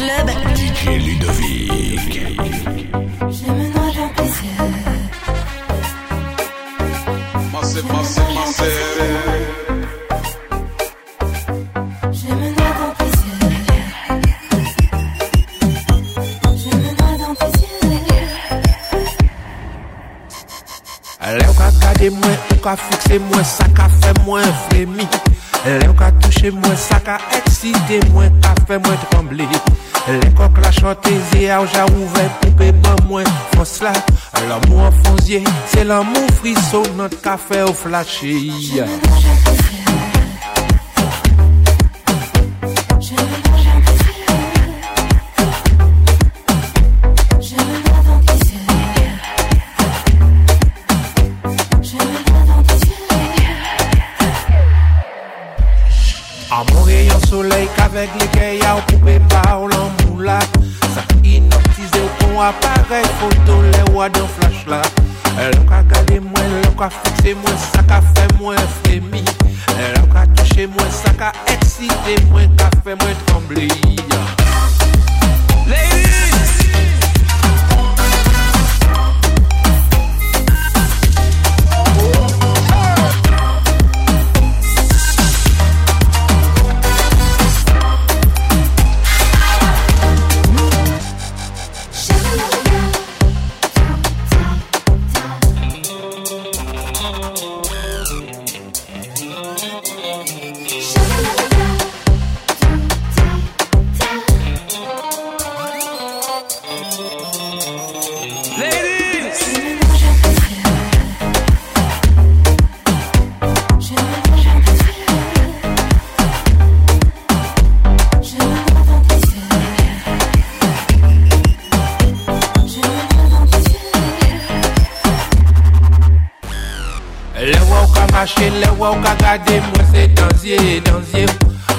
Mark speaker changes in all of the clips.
Speaker 1: club.
Speaker 2: DJ Ludovic.
Speaker 1: Je me noie dans tes yeux.
Speaker 3: Masse, masse, masse.
Speaker 1: Je me noie dans tes yeux. Je me noie dans tes yeux.
Speaker 4: Lè ou ka gade mwen, ou ka fikse mwen, sa ka fe mwen vremi Lè ou ka touche mwen, sa ka ekside mwen, ka fe mwen tremble Lè kok la chanteze a ou ja ouve poupe ban mwen fos la L'amour en fonzier, c'est l'amour frisson, notre café au
Speaker 1: dans
Speaker 4: wè ou ka mache, lè wè ou ka gade Mwen se danzye, danzye.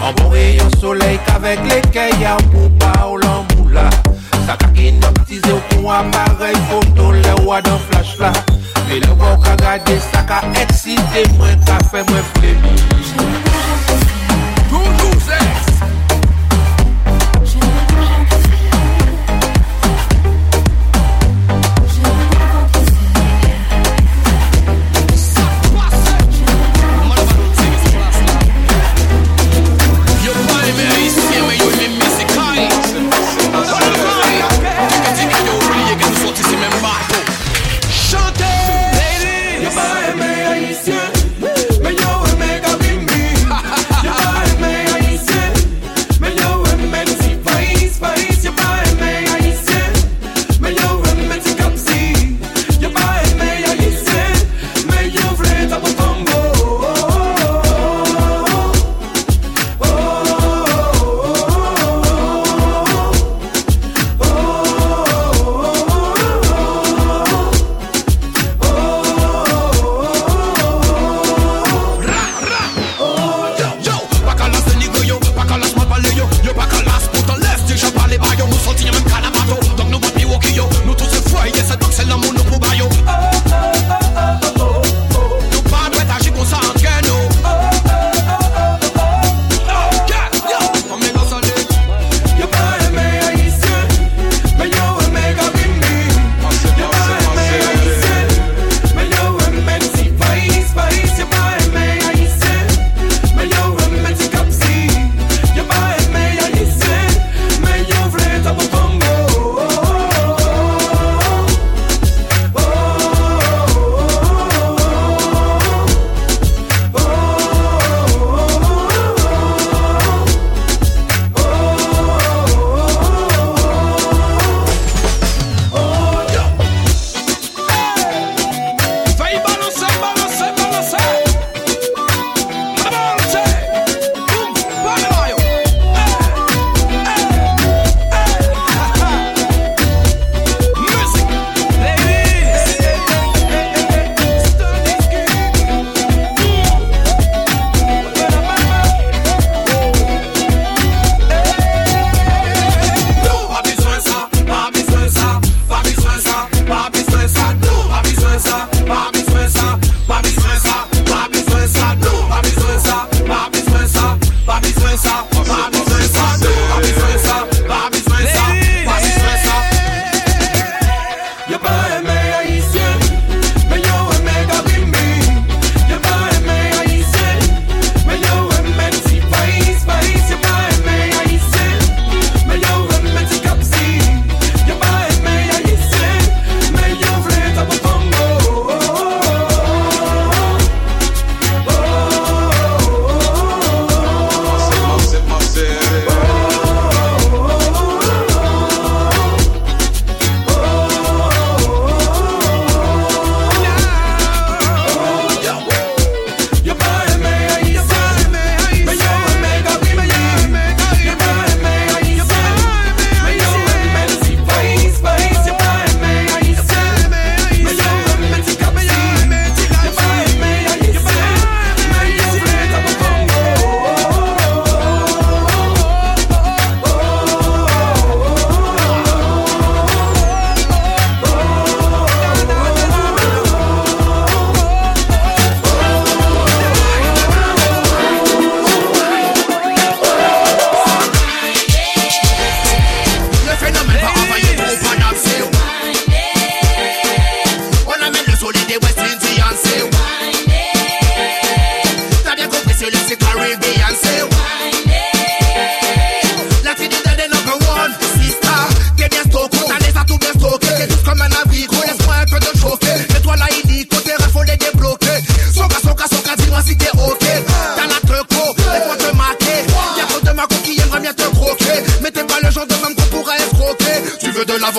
Speaker 4: An bon reyon soley kavek le keya Ou pa ou lan mou la. Sa ka kinoptize ou kon amarey Foto lè wè dan flash la. Lè wè ou ka gade, sa ka eksite Mwen ka fe mwen flemi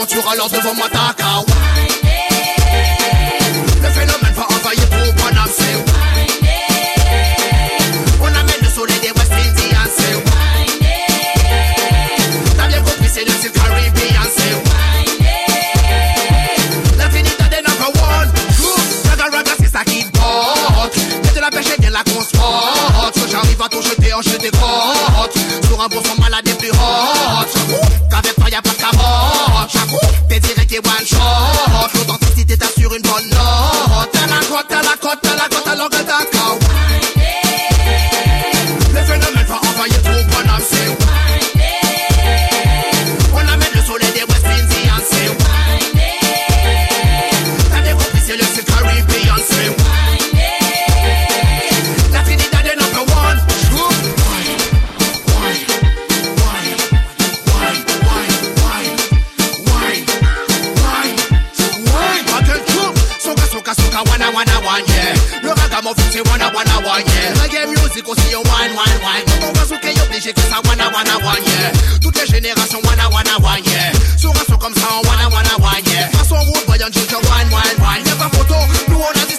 Speaker 5: aventure alors devant moi ta Le phénomène va envahir pour Paname On amène le soleil des West Indians c'est T'as bien compris c'est le Sud Caribbean c'est L'infinité des number one. Group, raga c'est ça qui porte T'es de la pêche et de la consporte J'arrive à tout jeter en jeter décote Sur un bon fond malade et plus hot one shot L'authenticité t'assure une bonne note. T'es la quoi, t'es la musique aussi au wine, wine, wine. Ton rasouk est obligé que ça wana wana wine, yeah. Toutes les générations wana wana wine, yeah. Sur un son comme ça, on wana wine, yeah. Façon route, voyant, wine, wine, wine. Y'a pas photo, nous on a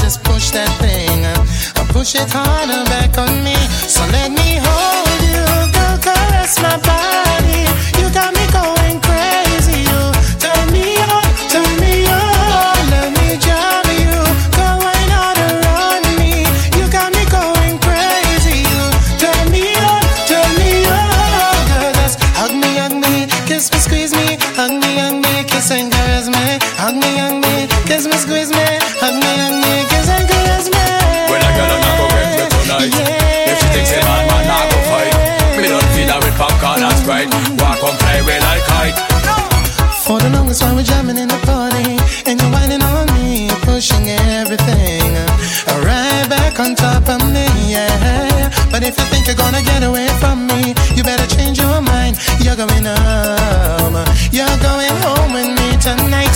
Speaker 6: just push that thing, uh, push it harder back on me. So let me hold you, go caress my body. You got me going crazy, you turn me on, turn me on. Let me jam you, go wine all around me. You got me going crazy, you turn me on, turn me on. Girl, just hug me, hug me, kiss me, squeeze me, hug me, hug me, kiss and caress me, hug me, hug me, kiss me, squeeze me, hug me,
Speaker 3: kite
Speaker 6: For the longest while we're jamming in the party And you're whining on me, pushing everything. Right back on top of me, yeah. But if you think you're gonna get away from me You better change your mind. You're going home. You're going home with me tonight